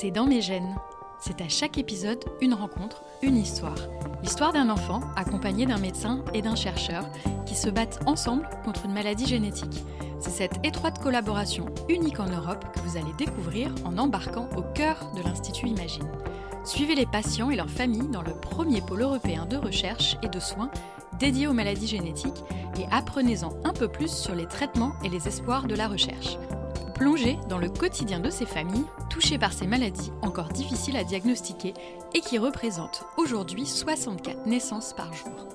C'est dans mes gènes. C'est à chaque épisode une rencontre, une histoire. L'histoire d'un enfant accompagné d'un médecin et d'un chercheur qui se battent ensemble contre une maladie génétique. C'est cette étroite collaboration unique en Europe que vous allez découvrir en embarquant au cœur de l'Institut Imagine. Suivez les patients et leurs familles dans le premier pôle européen de recherche et de soins dédié aux maladies génétiques et apprenez-en un peu plus sur les traitements et les espoirs de la recherche. Plongez dans le quotidien de ces familles touchées par ces maladies encore difficiles à diagnostiquer et qui représentent aujourd'hui 64 naissances par jour.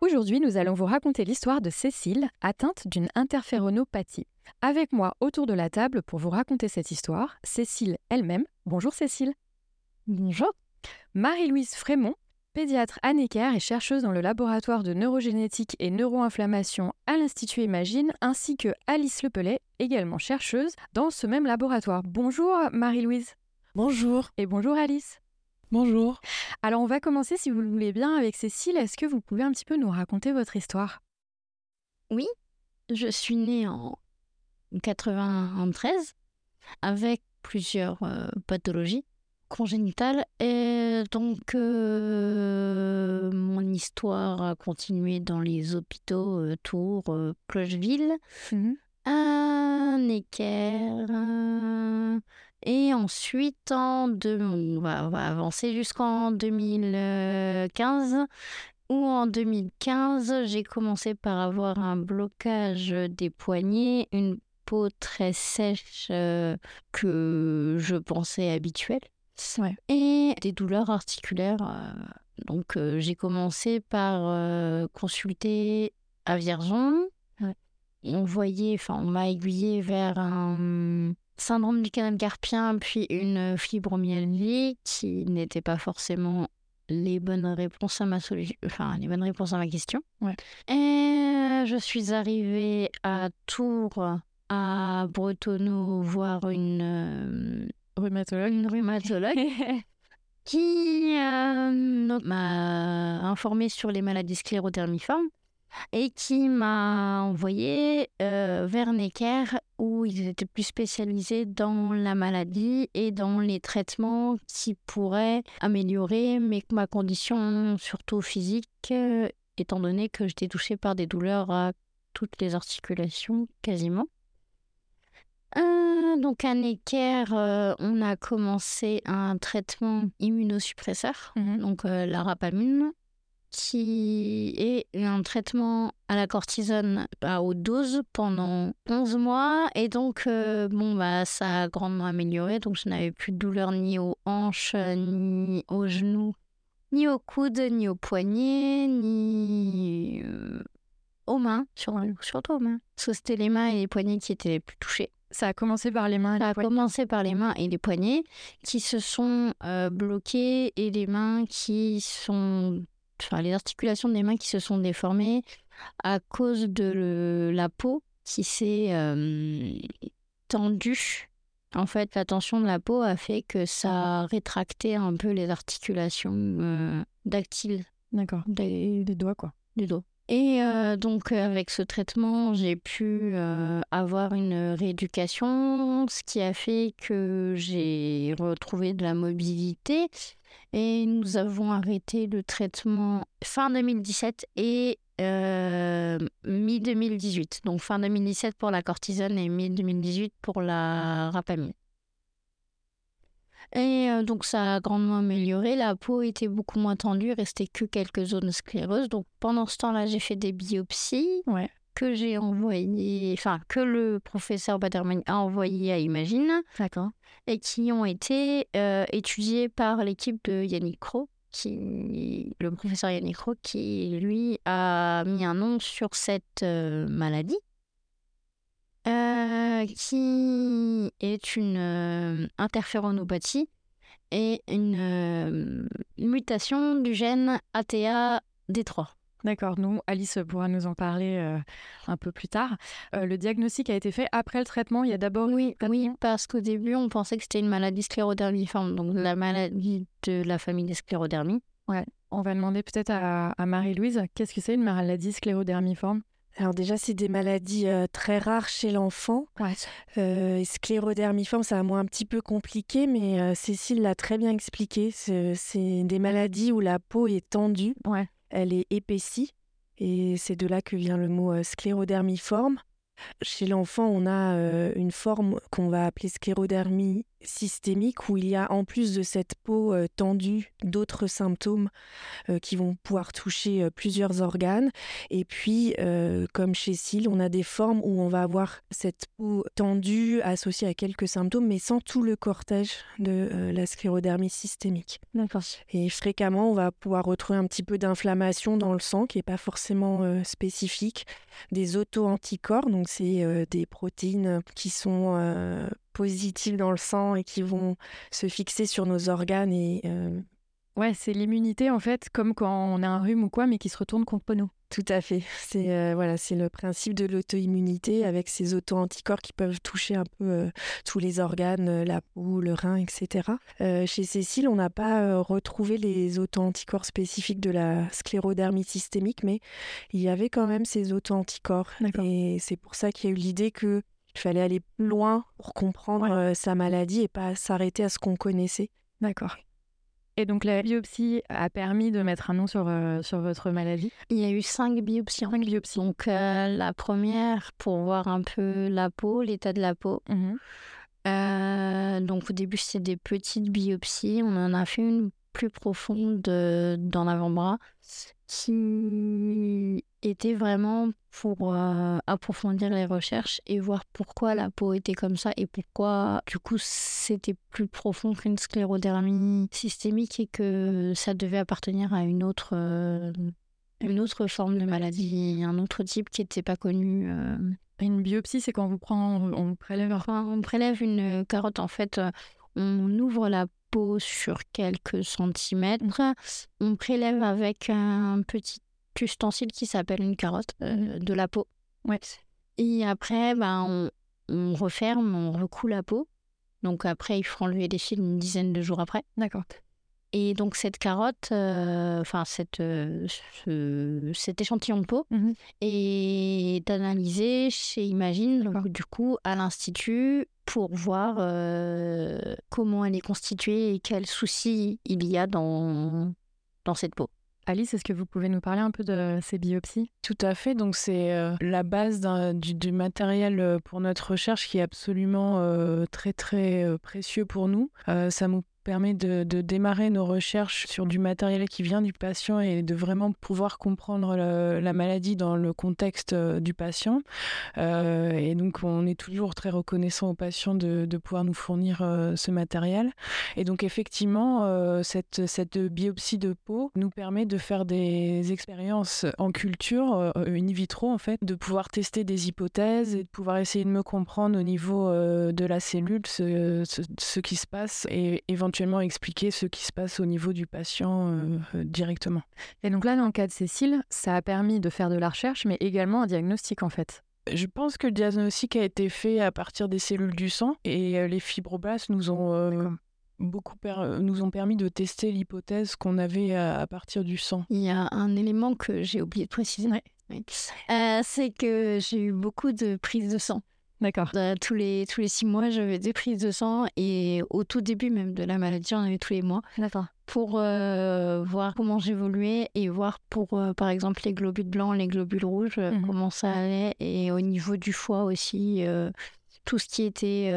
Aujourd'hui, nous allons vous raconter l'histoire de Cécile, atteinte d'une interféronopathie. Avec moi autour de la table pour vous raconter cette histoire, Cécile elle-même. Bonjour Cécile. Bonjour. Marie-Louise Frémont, pédiatre à Necker et chercheuse dans le laboratoire de neurogénétique et neuroinflammation à l'Institut Imagine, ainsi que Alice Lepelet, également chercheuse dans ce même laboratoire. Bonjour Marie-Louise. Bonjour. Et bonjour Alice. Bonjour. Alors on va commencer, si vous le voulez bien, avec Cécile. Est-ce que vous pouvez un petit peu nous raconter votre histoire? Oui, je suis née en 93 avec plusieurs euh, pathologies congénitale. Et donc, euh, mon histoire a continué dans les hôpitaux euh, Tours, euh, Clocheville, mmh. un équerre. Et ensuite, en deux, on, va, avancer jusqu'en 2015, où en 2015, j'ai commencé par avoir un blocage des poignets, une peau très sèche que je pensais habituelle. Et des douleurs articulaires. Donc, j'ai commencé par consulter à Vierzon. on voyait, enfin, on m'a aiguillé vers un syndrome du canal carpien, puis une fibromyalgie qui n'était pas forcément les bonnes réponses à ma enfin les bonnes réponses à ma question. Et je suis arrivée à Tours, à Bretonneau, voir une rhumatologue, une rhumatologue, qui euh, m'a informé sur les maladies sclérodermiformes et qui m'a envoyé euh, vers Necker où ils étaient plus spécialisés dans la maladie et dans les traitements qui pourraient améliorer ma condition, surtout physique, euh, étant donné que j'étais touchée par des douleurs à toutes les articulations quasiment. Euh, donc à Necker, euh, on a commencé un traitement immunosuppresseur, mmh donc euh, la rapamine, qui est un traitement à la cortisone à haute dose pendant 11 mois. Et donc, bon, bah, ça a grandement amélioré. Donc, je n'avais plus de douleur ni aux hanches, ni aux genoux, ni aux coudes, ni aux poignets, ni aux mains, surtout aux mains. Parce que c'était les mains et les poignets qui étaient les plus touchés. Ça a commencé par les mains. Ça a commencé par les mains et les poignets qui se sont euh, bloqués et les mains qui sont, enfin les articulations des mains qui se sont déformées à cause de la peau qui s'est euh, tendue. En fait, la tension de la peau a fait que ça a rétracté un peu les articulations euh, dactyles. D'accord. Des, des doigts, quoi. Des doigts. Et donc avec ce traitement, j'ai pu avoir une rééducation, ce qui a fait que j'ai retrouvé de la mobilité. Et nous avons arrêté le traitement fin 2017 et euh, mi-2018. Donc fin 2017 pour la cortisone et mi-2018 pour la rapamine. Et euh, donc ça a grandement amélioré. La peau était beaucoup moins tendue, il restait que quelques zones scléreuses. Donc pendant ce temps-là, j'ai fait des biopsies que j'ai envoyées, enfin que le professeur Baderman a envoyé à Imagine. D'accord. Et qui ont été euh, étudiées par l'équipe de Yannick Croc, qui, le professeur Yannick Croc, qui lui a mis un nom sur cette euh, maladie. Qui est une interféronopathie et une, mutation du gène ATA-D3. D'accord, nous, Alice pourra nous en parler euh, un peu plus tard. Euh, le diagnostic a été fait après le traitement. Il y a d'abord. Oui, oui parce qu'au début, on pensait que c'était une maladie sclérodermiforme, donc la maladie de la famille des sclérodermies. Ouais, on va demander peut-être à, à Marie-Louise, qu'est-ce que c'est une maladie sclérodermiforme? Alors déjà, c'est des maladies très rares chez l'enfant. Ouais. sclérodermiforme, ça moi un petit peu compliqué, mais Cécile l'a très bien expliqué. C'est des maladies où la peau est tendue, ouais. elle est épaissie, et c'est de là que vient le mot sclérodermiforme. Chez l'enfant, on a une forme qu'on va appeler sclérodermie systémique où il y a en plus de cette peau tendue d'autres symptômes qui vont pouvoir toucher plusieurs organes. Et puis, comme chez Cille, on a des formes où on va avoir cette peau tendue associée à quelques symptômes, mais sans tout le cortège de la sclérodermie systémique. D'accord. Et fréquemment, on va pouvoir retrouver un petit peu d'inflammation dans le sang qui n'est pas forcément spécifique, des auto-anticorps, donc c'est des protéines qui sont positives dans le sang et qui vont se fixer sur nos organes et euh, Ouais, c'est l'immunité en fait, comme quand on a un rhume ou quoi, mais qui se retourne contre nous. Tout à fait. C'est euh, voilà, c'est le principe de l'auto-immunité avec ces auto-anticorps qui peuvent toucher un peu euh, tous les organes, la peau, le rein, etc. chez Cécile, on n'a pas retrouvé les auto-anticorps spécifiques de la sclérodermie systémique, mais il y avait quand même ces auto-anticorps. Et c'est pour ça qu'il y a eu l'idée que il fallait aller plus loin pour comprendre euh, sa maladie et pas s'arrêter à ce qu'on connaissait. D'accord. Et donc la biopsie a permis de mettre un nom sur, euh, sur votre maladie? Il y a eu cinq biopsies. Cinq biopsies. Donc euh, la première pour voir un peu la peau, l'état de la peau. Mmh donc au début c'était des petites biopsies. On en a fait une plus profonde dans l'avant-bras qui était vraiment pour euh, approfondir les recherches et voir pourquoi la peau était comme ça et pourquoi du coup c'était plus profond qu'une sclérodermie systémique et que ça devait appartenir à une autre euh, une autre forme de maladie, un autre type qui n'était pas connu. Euh. Une biopsie, c'est quand on vous prend, on prélève. On prélève une carotte. En fait, on ouvre la peau sur quelques centimètres. On prélève avec un petit ustensile qui s'appelle une carotte euh, de la peau. Ouais. Et après, ben, on, referme, on recoule la peau. Donc après, il faut enlever les fils une dizaine de jours après. D'accord. Et donc cette carotte, euh, enfin cette, euh, cet échantillon de peau mmh est analysé chez Imagine, donc, du coup à l'institut pour voir comment elle est constituée et quels soucis il y a dans, dans cette peau. Alice, est-ce que vous pouvez nous parler un peu de ces biopsies? Tout à fait. Donc, c'est euh, la base du, matériel euh, pour notre recherche qui est absolument euh, très, très précieux pour nous. ça nous permet de, démarrer nos recherches sur du matériel qui vient du patient et de vraiment pouvoir comprendre la maladie dans le contexte euh, du patient. Euh, et donc, on est toujours très reconnaissant aux patients de, pouvoir nous fournir euh, ce matériel. Et donc, effectivement, cette, cette biopsie de peau nous permet de faire des expériences en culture, in vitro en fait, de pouvoir tester des hypothèses et de pouvoir essayer de me comprendre au niveau de la cellule ce, ce, ce qui se passe et éventuellement éventuellement expliquer ce qui se passe au niveau du patient euh, euh, directement. Et donc là, dans le cas de Cécile, ça a permis de faire de la recherche, mais également un diagnostic en fait. Je pense que le diagnostic a été fait à partir des cellules du sang et euh, les fibroblastes nous ont beaucoup nous ont permis de tester l'hypothèse qu'on avait à, partir du sang. Il y a un élément que j'ai oublié de préciser. c'est que j'ai eu beaucoup de prises de sang. D'accord. Euh, tous, les, tous les six mois, j'avais des prises de sang et au tout début même de la maladie, j'en avais tous les mois. D'accord. Pour euh, voir comment j'évoluais et voir pour, euh, par exemple, les globules blancs, les globules rouges, mhm. comment ça allait. Et au niveau du foie aussi, tout ce qui était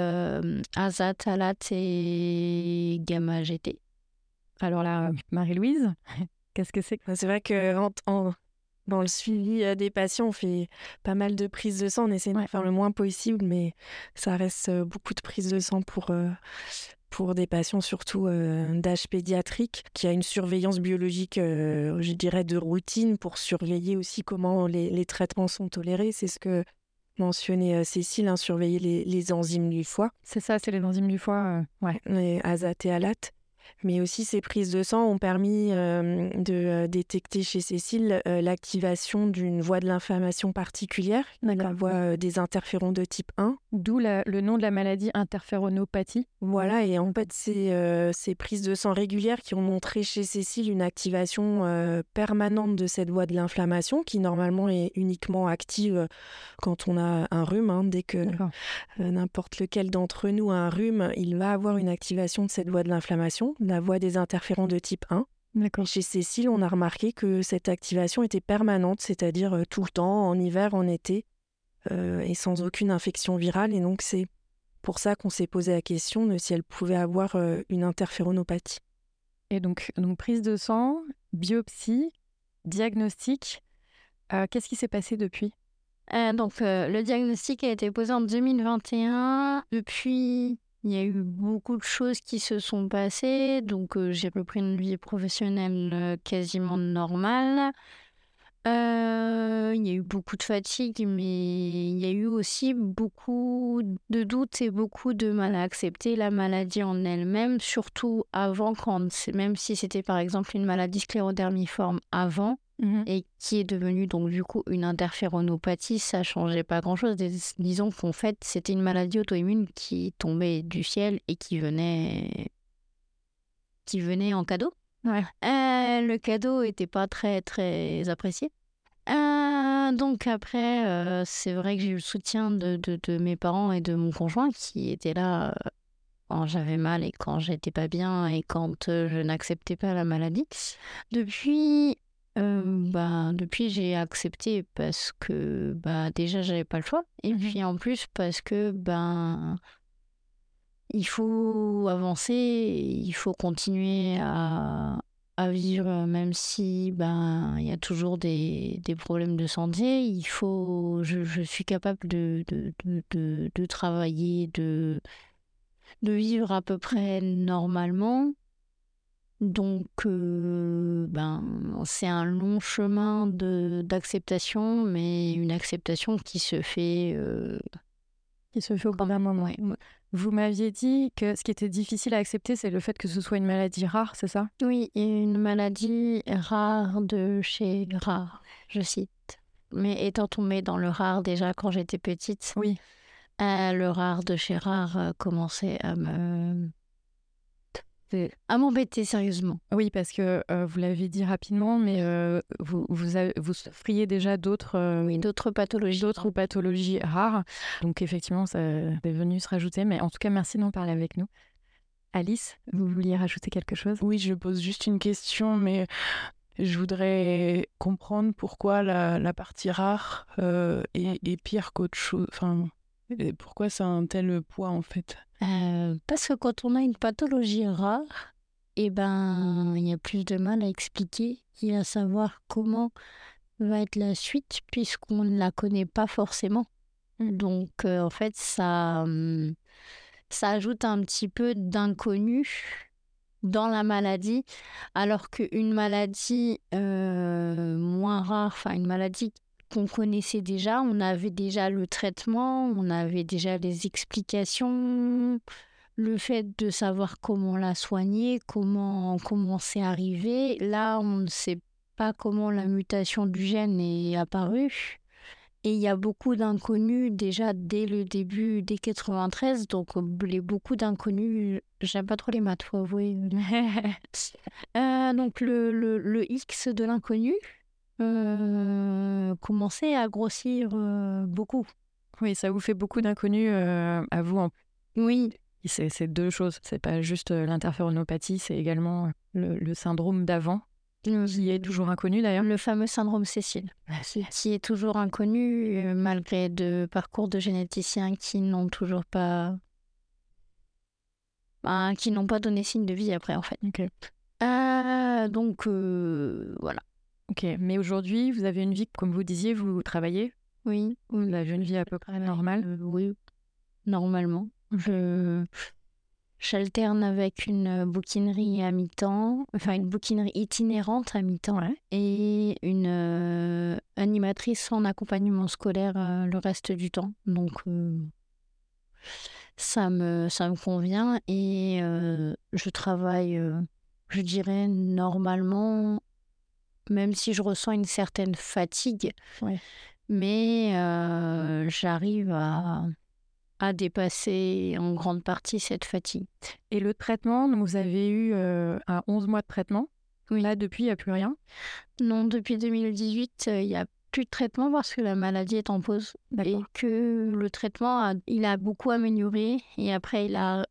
azat, alat et gamma GT. Alors là, Marie-Louise, qu'est-ce que c'est? C'est vrai que en, dans le suivi euh, des patients, on fait pas mal de prises de sang. On essaie de faire le moins possible, mais ça reste beaucoup de prises de sang pour, euh, pour des patients, surtout d'âge pédiatrique, qui a une surveillance biologique, je dirais, de routine pour surveiller aussi comment les, traitements sont tolérés. C'est ce que mentionnait Cécile, hein, surveiller les, enzymes du foie. C'est ça, c'est les enzymes du foie, ouais. Les azat et alat. Mais aussi, ces prises de sang ont permis euh, de détecter chez Cécile euh, l'activation d'une voie de l'inflammation particulière, la voie des interférons de type 1. D'où le nom de la maladie interféronopathie. Voilà, et en fait, c'est ces prises de sang régulières qui ont montré chez Cécile une activation permanente de cette voie de l'inflammation, qui normalement est uniquement active quand on a un rhume. Hein. dès que n'importe lequel d'entre nous a un rhume, il va avoir une activation de cette voie de l'inflammation la voie des interférons de type 1. Chez Cécile, on a remarqué que cette activation était permanente, c'est-à-dire euh, tout le temps, en hiver, en été, euh, et sans aucune infection virale. Et donc, c'est pour ça qu'on s'est posé la question de si elle pouvait avoir euh, une interféronopathie. Et donc, donc, prise de sang, biopsie, diagnostic. Qu'est-ce qui s'est passé depuis? Donc, le diagnostic a été posé en 2021. Depuis il y a eu beaucoup de choses qui se sont passées, donc j'ai repris une vie professionnelle quasiment normale. il y a eu beaucoup de fatigue, mais il y a eu aussi beaucoup de doutes et beaucoup de mal à accepter la maladie en elle-même, surtout avant, quand, même si c'était par exemple une maladie sclérodermiforme avant, Mmh et qui est devenue donc du coup une interféronopathie, ça changeait pas grand-chose. disons qu'en fait, c'était une maladie auto-immune qui tombait du ciel et qui venait, qui venait en cadeau. Ouais. Euh, le cadeau était pas très très apprécié. Euh, donc après, euh, c'est vrai que j'ai eu le soutien de, de, de, mes parents et de mon conjoint qui étaient là quand j'avais mal et quand j'étais pas bien et quand je n'acceptais pas la maladie. Depuis bah, depuis, j'ai accepté parce que bah, déjà, j'avais pas le choix. Et mmh puis en plus, parce que ben, il faut avancer, il faut continuer à, à vivre, même si ben, il y a toujours des, des problèmes de santé. Il faut, je, je suis capable de, de, de, de, travailler, de, de vivre à peu près normalement. Donc, euh, ben, c'est un long chemin d'acceptation, mais une acceptation qui se fait, euh, qui se fait au bout d'un moment. Vous m'aviez dit que ce qui était difficile à accepter, c'est le fait que ce soit une maladie rare, c'est ça? Oui, une maladie rare de chez rare, je cite. Mais étant tombée dans le rare déjà quand j'étais petite, oui. Euh, le rare de chez rare commençait à me à m'embêter sérieusement. Oui, parce que euh, vous l'avez dit rapidement, mais euh, vous, vous, vous, souffriez déjà d'autres euh, d'autres pathologies. D'autres pathologies rares. Donc effectivement, ça est venu se rajouter. Mais en tout cas, merci d'en parler avec nous. Alice, vous vouliez rajouter quelque chose? Oui, je pose juste une question, mais je voudrais comprendre pourquoi la, la partie rare est, est, pire qu'autre chose. Enfin, pourquoi ça a un tel poids en fait? Euh, Parce que quand on a une pathologie rare, eh ben, il y a plus de mal à expliquer et à savoir comment va être la suite puisqu'on ne la connaît pas forcément. Donc euh, en fait, ça, hum, ça ajoute un petit peu d'inconnu dans la maladie, alors qu'une maladie euh, moins rare, enfin une maladie qu'on connaissait déjà. On avait déjà le traitement, on avait déjà les explications, le fait de savoir comment la soigner, comment, comment c'est arrivé. Là, on ne sait pas comment la mutation du gène est apparue. Et il y a beaucoup d'inconnus déjà dès le début des 93, donc les beaucoup d'inconnus, j'aime pas trop les maths, faut avouer. Euh, donc le, le, le X de l'inconnu, euh, commencer à grossir euh, beaucoup. Oui, ça vous fait beaucoup d'inconnus euh, à vous. En... Oui. C'est deux choses. C'est pas juste l'interféronopathie, c'est également le, syndrome d'avant, qui est toujours inconnu d'ailleurs. Le fameux syndrome Cécile, qui est toujours inconnu malgré de parcours de généticiens qui n'ont toujours pas. Ben, qui n'ont pas donné signe de vie après en fait. donc voilà. Ok, mais aujourd'hui, vous avez une vie, comme vous disiez, vous travaillez? Oui. Vous avez une vie à peu près normale? euh, Oui, normalement. Je j'alterne avec une bouquinerie à mi-temps, enfin une bouquinerie itinérante à mi-temps et une euh, animatrice en accompagnement scolaire euh, le reste du temps. Donc ça me, ça me convient et je travaille, je dirais, normalement, même si je ressens une certaine fatigue. Mais j'arrive à, à dépasser en grande partie cette fatigue. Et le traitement, vous avez eu un 11 mois de traitement? Là, depuis, il n'y a plus rien? Non, depuis 2018, il n'y a plus de traitement parce que la maladie est en pause. Et que le traitement, a, il a beaucoup amélioré. Et après, il a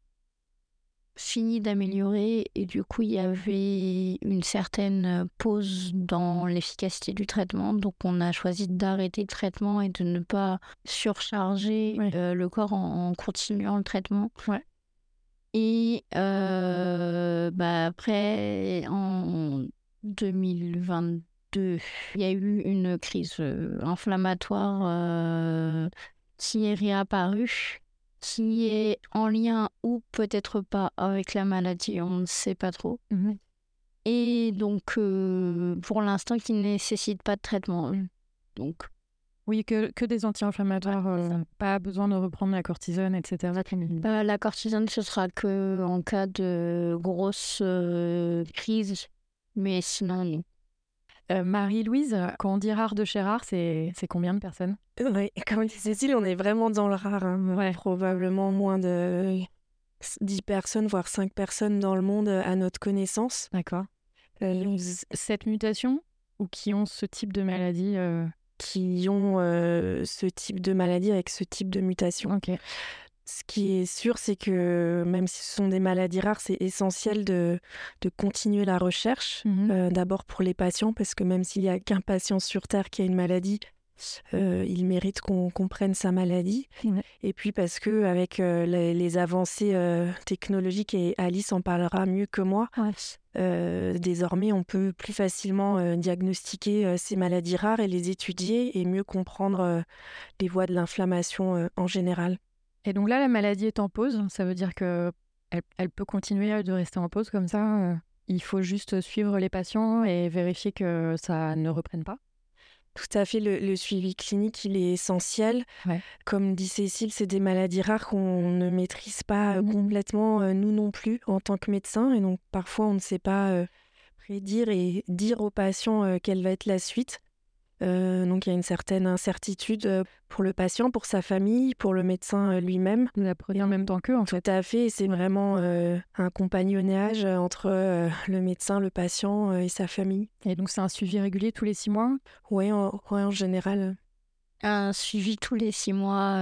fini d'améliorer. Et du coup, il y avait une certaine pause dans l'efficacité du traitement. Donc, on a choisi d'arrêter le traitement et de ne pas surcharger euh, le corps en, continuant le traitement. Ouais. Et euh, bah après, en 2022, il y a eu une crise euh, inflammatoire euh, qui est réapparue, qui est en lien ou peut-être pas avec la maladie, on ne sait pas trop. Mmh Et donc, pour l'instant, qui ne nécessite pas de traitement. Donc, oui, que, que des anti-inflammatoires, euh, pas besoin de reprendre la cortisone, etc. Euh, la cortisone, ce sera que en cas de grosse euh, crise, mais sinon, Marie-Louise, quand on dit rare de chez rare, c'est combien de personnes? Oui, comme dit Cécile, on est vraiment dans le rare. Hein. Probablement moins de 10 personnes, voire 5 personnes dans le monde à notre connaissance. D'accord. Cette mutation ou qui ont ce type de maladie qui ont ce type de maladie avec ce type de mutation. Ce qui est sûr, c'est que même si ce sont des maladies rares, c'est essentiel de, de, continuer la recherche. Mmh d'abord pour les patients, parce que même s'il n'y a qu'un patient sur Terre qui a une maladie, euh, il mérite qu'on comprenne sa maladie. Et puis parce que avec euh, les, avancées euh, technologiques, et Alice en parlera mieux que moi, désormais on peut plus facilement diagnostiquer ces maladies rares et les étudier et mieux comprendre les voies de l'inflammation en général. Et donc là, la maladie est en pause. Ça veut dire que elle, peut continuer de rester en pause comme ça. il faut juste suivre les patients et vérifier que ça ne reprenne pas. Tout à fait, le, suivi clinique, il est essentiel. Comme dit Cécile, c'est des maladies rares qu'on ne maîtrise pas euh, mmh complètement, euh, nous non plus, en tant que médecin. Et donc, parfois, on ne sait pas euh, prédire et dire aux patients quelle va être la suite. Euh, donc il y a une certaine incertitude euh, pour le patient, pour sa famille, pour le médecin euh, lui-même. Vous apprenez en même temps qu'eux, en fait. Tout à fait, c'est vraiment un compagnonnage entre le médecin, le patient et sa famille. Et donc c'est un suivi régulier tous les six mois? Oui, en, en général. Un suivi tous les six mois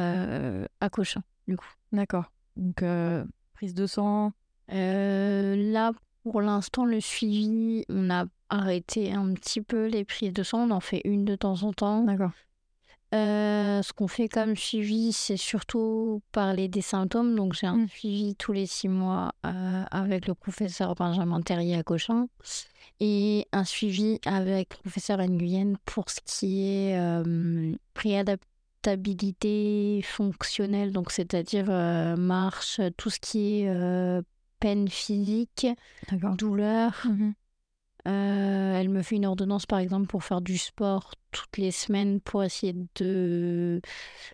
à Cochin, du coup. D'accord. Donc prise de sang? Là, pour l'instant, le suivi, on a arrêté un petit peu les prises de sang. On en fait une de temps en temps. D'accord. Euh, ce qu'on fait comme suivi, c'est surtout parler des symptômes. Donc, j'ai un mmh. suivi tous les six mois euh, avec le professeur Benjamin Terrier à Cochin et un suivi avec le professeur Nguyen pour ce qui est euh, préadaptabilité fonctionnelle, donc c'est-à-dire marche, tout ce qui est peine physique, douleur. Mmh euh, elle me fait une ordonnance, par exemple, pour faire du sport toutes les semaines pour essayer de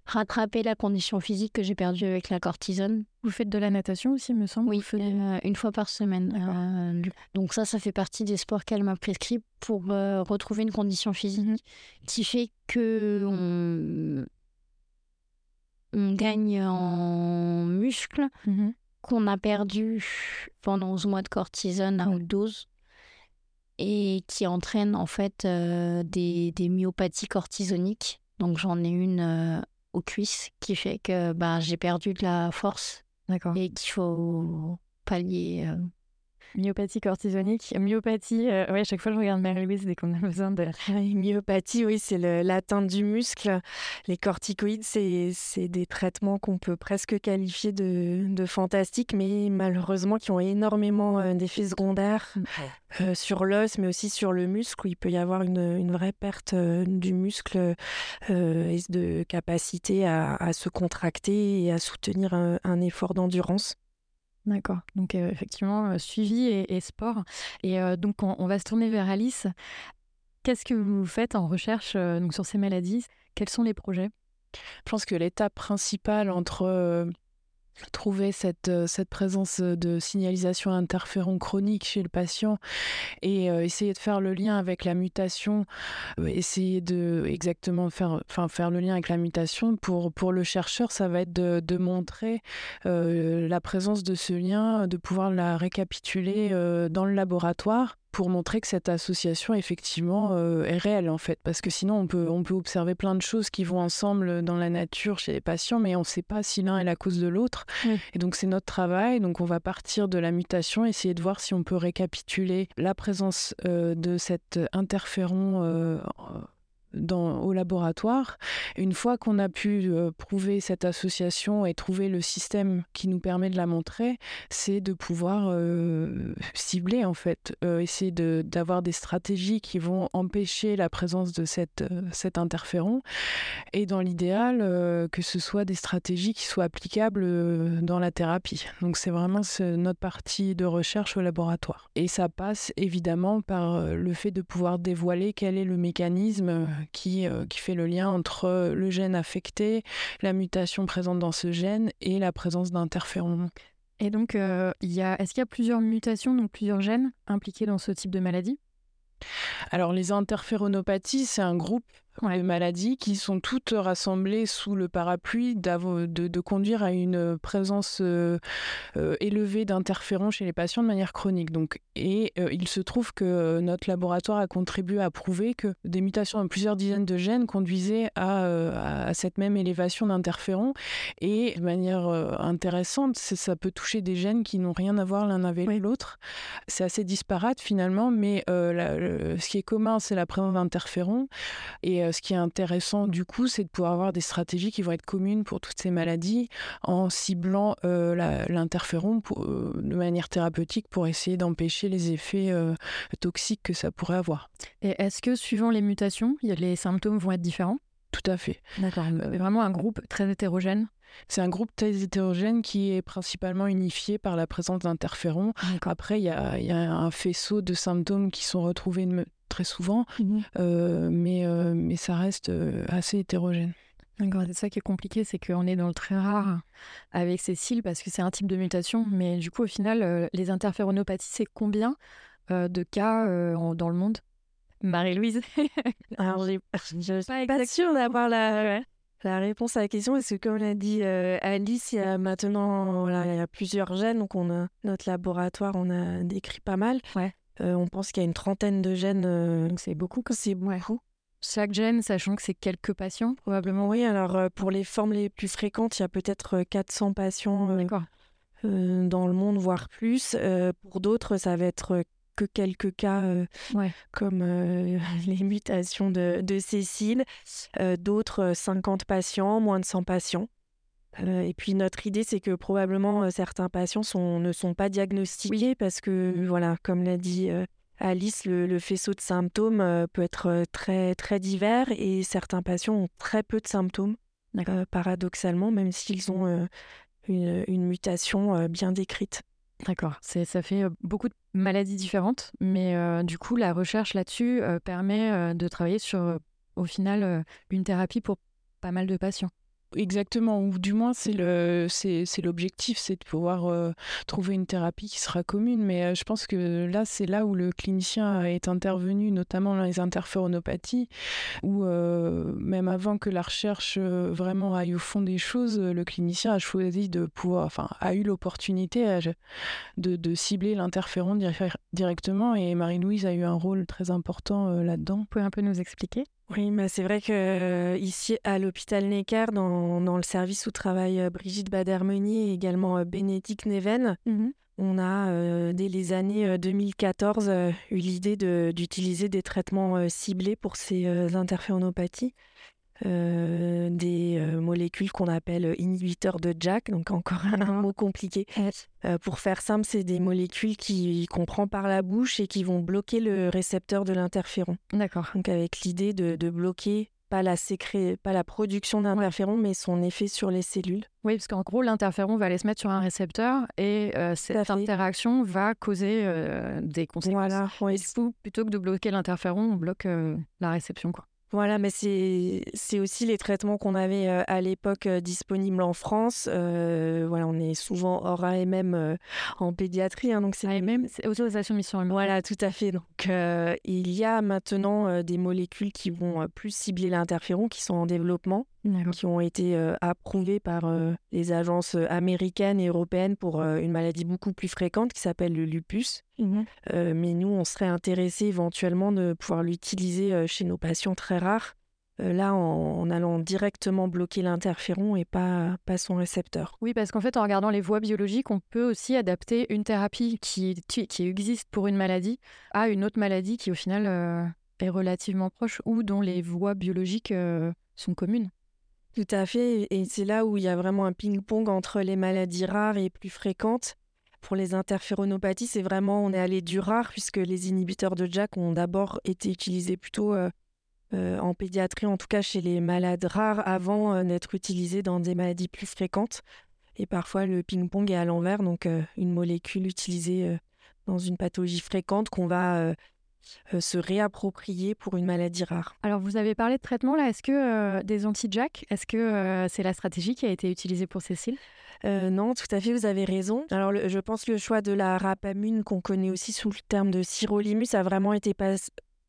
rattraper la condition physique que j'ai perdue avec la cortisone. Vous faites de la natation aussi, me semble Oui, euh, une fois par semaine. Euh, donc ça, ça fait partie des sports qu'elle m'a prescrit pour retrouver une condition physique mmh qui fait que on, gagne en muscles. Mmh qu'on a perdu pendant 11 mois de cortisone à haute dose et qui entraîne en fait euh, des, des, myopathies cortisoniques. Donc j'en ai une euh, aux cuisses qui fait que bah, j'ai perdu de la force et qu'il faut pallier euh, Myopathie cortisonique. Myopathie, euh, oui, à chaque fois je regarde Mary-Louise dès qu'on a besoin de. Myopathie, oui, c'est l'atteinte du muscle. Les corticoïdes, c'est des traitements qu'on peut presque qualifier de, de, fantastiques, mais malheureusement qui ont énormément euh, d'effets secondaires euh, sur l'os, mais aussi sur le muscle, où il peut y avoir une, une vraie perte du muscle et de capacité à, à, se contracter et à soutenir un effort d'endurance. D'accord. Donc effectivement, suivi et, sport. Et donc on, va se tourner vers Alice. Qu'est-ce que vous faites en recherche donc, sur ces maladies? Quels sont les projets? Je pense que l'étape principale entre trouver cette, euh, cette présence de signalisation interféron chronique chez le patient et euh, essayer de faire le lien avec la mutation, euh, essayer de exactement faire, enfin, faire le lien avec la mutation, pour, le chercheur, ça va être de montrer la présence de ce lien, de pouvoir la récapituler dans le laboratoire pour montrer que cette association effectivement euh, est réelle en fait. Parce que sinon on peut on peut observer plein de choses qui vont ensemble dans la nature chez les patients mais on ne sait pas si l'un est la cause de l'autre. Et donc c'est notre travail. Donc on va partir de la mutation essayer de voir si on peut récapituler la présence euh, de cet interféron euh, au laboratoire. Une fois qu'on a pu euh, prouver cette association et trouver le système qui nous permet de la montrer, c'est de pouvoir euh, cibler en fait, euh, essayer d'avoir des stratégies qui vont empêcher la présence de cette, cet interféron et dans l'idéal que ce soit des stratégies qui soient applicables dans la thérapie. Donc c'est vraiment notre partie de recherche au laboratoire. Et ça passe évidemment par le fait de pouvoir dévoiler quel est le mécanisme qui, euh, qui fait le lien entre le gène affecté, la mutation présente dans ce gène et la présence d'interférons. Et donc, euh, est-ce qu'il y a plusieurs mutations, donc plusieurs gènes impliqués dans ce type de maladie? Alors, les interféronopathies, c'est un groupe les maladies qui sont toutes rassemblées sous le parapluie de, de, conduire à une présence euh, euh, élevée d'interférons chez les patients de manière chronique. Donc, et euh, il se trouve que notre laboratoire a contribué à prouver que des mutations dans plusieurs dizaines de gènes conduisaient à, à cette même élévation d'interférons. Et de manière intéressante, ça peut toucher des gènes qui n'ont rien à voir l'un avec l'autre. C'est assez disparate finalement, mais ce qui est commun, c'est la présence d'interférons. Et euh, ce qui est intéressant du coup, c'est de pouvoir avoir des stratégies qui vont être communes pour toutes ces maladies en ciblant euh, l'interféron euh, de manière thérapeutique pour essayer d'empêcher les effets toxiques que ça pourrait avoir. Et est-ce que suivant les mutations, les symptômes vont être différents? Tout à fait. D'accord. Vraiment un groupe très hétérogène? C'est un groupe très hétérogène qui est principalement unifié par la présence d'interférons. Après, il y a, y a, un faisceau de symptômes qui sont retrouvés très souvent, mmh euh, mais, euh, mais ça reste euh, assez hétérogène. D'accord, c'est ça qui est compliqué, c'est qu'on est dans le très rare avec ces cils parce que c'est un type de mutation, mais du coup, au final, les interféronopathies, c'est combien de cas dans le monde? Marie-Louise? Alors, je suis pas, sûre d'avoir la, la réponse à la question parce que, comme l'a dit Alice, il y a maintenant voilà, il y a plusieurs gènes, donc on a notre laboratoire, on a décrit pas mal. Ouais. Euh, on pense qu'il y a une trentaine de gènes. Euh, c'est beaucoup. C'est beaucoup. Chaque gène, sachant que c'est quelques patients, probablement. Oui, alors euh, pour les formes les plus fréquentes, il y a peut-être 400 patients dans le monde, voire plus. pour d'autres, ça va être que quelques cas comme les mutations de, de Cécile. d'autres, 50 patients, moins de 100 patients. Euh, et puis notre idée, c'est que probablement euh, certains patients ne sont pas diagnostiqués parce que, voilà, comme l'a dit euh, Alice, le, faisceau de symptômes peut être très, très divers et certains patients ont très peu de symptômes, paradoxalement, même s'ils ont une, une, mutation bien décrite. D'accord, ça fait beaucoup de maladies différentes, mais du coup, la recherche là-dessus permet de travailler sur, au final, une thérapie pour pas mal de patients. Exactement, ou du moins c'est le c'est, l'objectif, c'est de pouvoir euh, trouver une thérapie qui sera commune. Mais euh, je pense que là, c'est là où le clinicien est intervenu, notamment dans les interféronopathies, où euh, même avant que la recherche vraiment aille au fond des choses, le clinicien a choisi de pouvoir, enfin, a eu l'opportunité de, de, cibler l'interféron directement. Et Marie-Louise a eu un rôle très important là-dedans. Vous pouvez un peu nous expliquer? Oui, c'est vrai que euh, ici à l'hôpital Necker, dans, dans, le service où travaille euh, Brigitte Badermeni et également euh, Bénédicte Neven, mmh on a dès les années 2014 eu l'idée d'utiliser des traitements ciblés pour ces interféronopathies. Euh, des euh, molécules qu'on appelle inhibiteurs de Jack, donc encore un, mot compliqué. Euh, pour faire simple, c'est des molécules qu'on prend par la bouche et qui vont bloquer le récepteur de l'interféron. D'accord. Donc avec l'idée de, bloquer pas la, sécré... pas la production d'interféron, mais son effet sur les cellules. Oui, parce qu'en gros, l'interféron va aller se mettre sur un récepteur et cette interaction va causer des conséquences. Voilà. plutôt que de bloquer l'interféron, on bloque la réception. Quoi. Voilà, mais c'est aussi les traitements qu'on avait à l'époque disponibles en France. voilà, on est souvent hors AMM en pédiatrie. Hein, donc c'est AMM, c'est autorisation mission Voilà, tout à fait. Donc il y a maintenant des molécules qui vont plus cibler l'interféron, qui sont en développement, qui ont été approuvées par les agences américaines et européennes pour une maladie beaucoup plus fréquente qui s'appelle le lupus. Mmh mais nous, on serait intéressé éventuellement de pouvoir l'utiliser chez nos patients très rares, là en, allant directement bloquer l'interféron et pas, pas son récepteur. Oui, parce qu'en fait, en regardant les voies biologiques, on peut aussi adapter une thérapie qui, qui existe pour une maladie à une autre maladie qui, au final, est relativement proche ou dont les voies biologiques sont communes. Tout à fait, et c'est là où il y a vraiment un ping-pong entre les maladies rares et plus fréquentes. Pour les interféronopathies, c'est vraiment, on est allé du rare, puisque les inhibiteurs de JAK ont d'abord été utilisés plutôt euh, euh, en pédiatrie, en tout cas chez les malades rares, avant euh, d'être utilisés dans des maladies plus fréquentes. Et parfois, le ping-pong est à l'envers, donc une molécule utilisée dans une pathologie fréquente qu'on va se réapproprier pour une maladie rare. Alors, vous avez parlé de traitement, là. Est-ce que des anti-JAK, est-ce que c'est la stratégie qui a été utilisée pour Cécile? Euh, non, tout à fait, vous avez raison. Alors, je pense que le choix de la rapamune, qu'on connaît aussi sous le terme de sirolimus, a vraiment été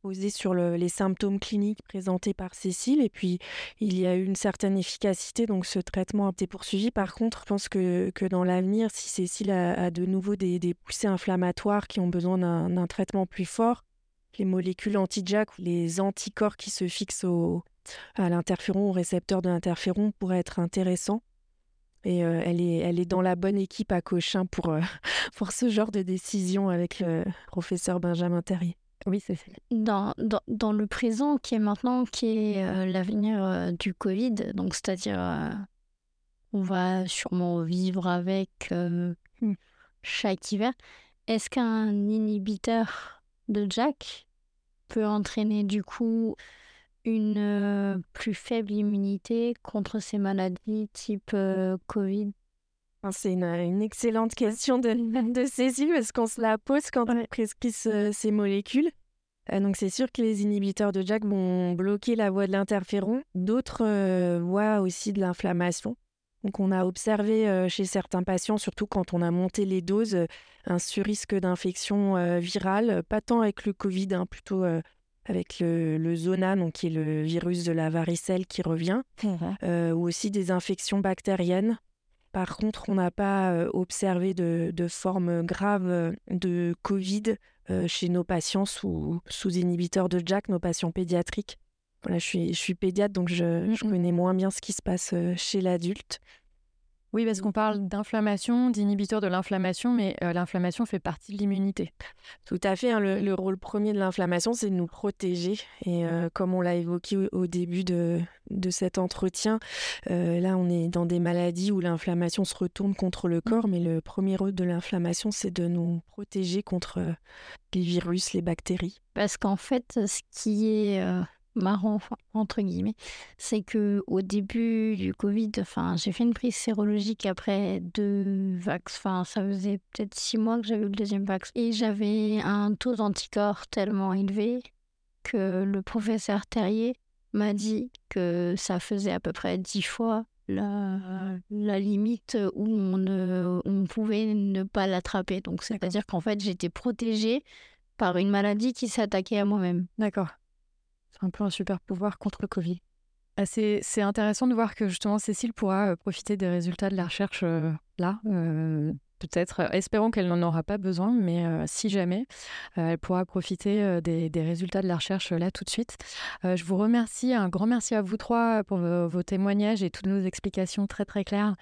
posé sur les symptômes cliniques présentés par Cécile. Et puis, il y a eu une certaine efficacité, donc ce traitement a été poursuivi. Par contre, je pense que, dans l'avenir, si Cécile a, de nouveau des, poussées inflammatoires qui ont besoin d'un traitement plus fort, les molécules anti-JAK ou les anticorps qui se fixent à l'interféron, au récepteur de l'interféron, pourraient être intéressants. Et elle, est, elle est dans la bonne équipe à Cochin pour, pour ce genre de décision avec le professeur Benjamin Terrier. Oui, c'est dans, dans, dans, le présent qui est maintenant, qui est l'avenir du Covid, donc c'est-à-dire on va sûrement vivre avec mmh, chaque hiver. Est-ce qu'un inhibiteur de Jack peut entraîner du coup une euh, plus faible immunité contre ces maladies type euh, Covid? C'est une, excellente question de, de Cécile parce qu'on se la pose quand on prescrit ces molécules. Euh, donc c'est sûr que les inhibiteurs de JAK vont bloquer la voie de l'interféron. D'autres voient aussi de l'inflammation. Donc on a observé chez certains patients, surtout quand on a monté les doses, un surrisque d'infection virale, pas tant avec le Covid, hein, plutôt avec le, zona, donc qui est le virus de la varicelle qui revient, euh, ou aussi des infections bactériennes. Par contre, on n'a pas euh, observé de, de forme grave euh, de Covid chez nos patients sous, sous inhibiteurs de JAK, nos patients pédiatriques. Voilà, je suis, je suis pédiatre, donc je, je connais moins bien ce qui se passe chez l'adulte. Oui, parce qu'on parle d'inflammation, d'inhibiteur de l'inflammation, mais euh, l'inflammation fait partie de l'immunité. Tout à fait. Hein, le, rôle premier de l'inflammation, c'est de nous protéger. Et euh, comme on l'a évoqué au, début de, de, cet entretien, euh, là, on est dans des maladies où l'inflammation se retourne contre le corps, mais le premier rôle de l'inflammation, c'est de nous protéger contre les virus, les bactéries. Parce qu'en fait, ce qui est marrant entre guillemets, c'est que au début du Covid, enfin, j'ai fait une prise sérologique après deux vax. Enfin, ça faisait peut-être six mois que j'avais eu le deuxième vax et j'avais un taux d'anticorps tellement élevé que le professeur Terrier m'a dit que ça faisait à peu près dix fois la, la limite où on, ne, on pouvait ne pas l'attraper. Donc, c'est-à-dire qu'en fait, j'étais protégée par une maladie qui s'attaquait à moi-même. D'accord un peu un super pouvoir contre le Covid. Ah, c'est intéressant de voir que justement Cécile pourra euh, profiter des résultats de la recherche euh, là. Euh, peut-être, espérons qu'elle n'en aura pas besoin, mais si jamais, elle pourra profiter des, résultats de la recherche là tout de suite. je vous remercie, un grand merci à vous trois pour vos, témoignages et toutes nos explications très très claires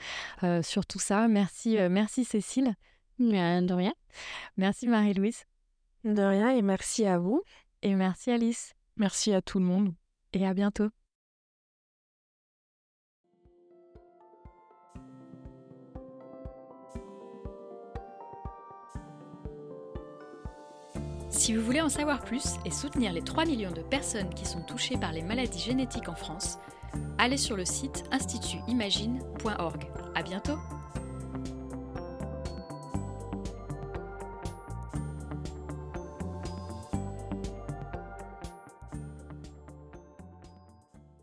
sur tout ça. Merci, merci Cécile. De rien. Merci Marie-Louise. De rien et merci à vous. Et merci Alice. Merci à tout le monde. Et à bientôt. Si vous voulez en savoir plus et soutenir les 3 millions de personnes qui sont touchées par les maladies génétiques en France, allez sur le site institutimagine.org. À bientôt!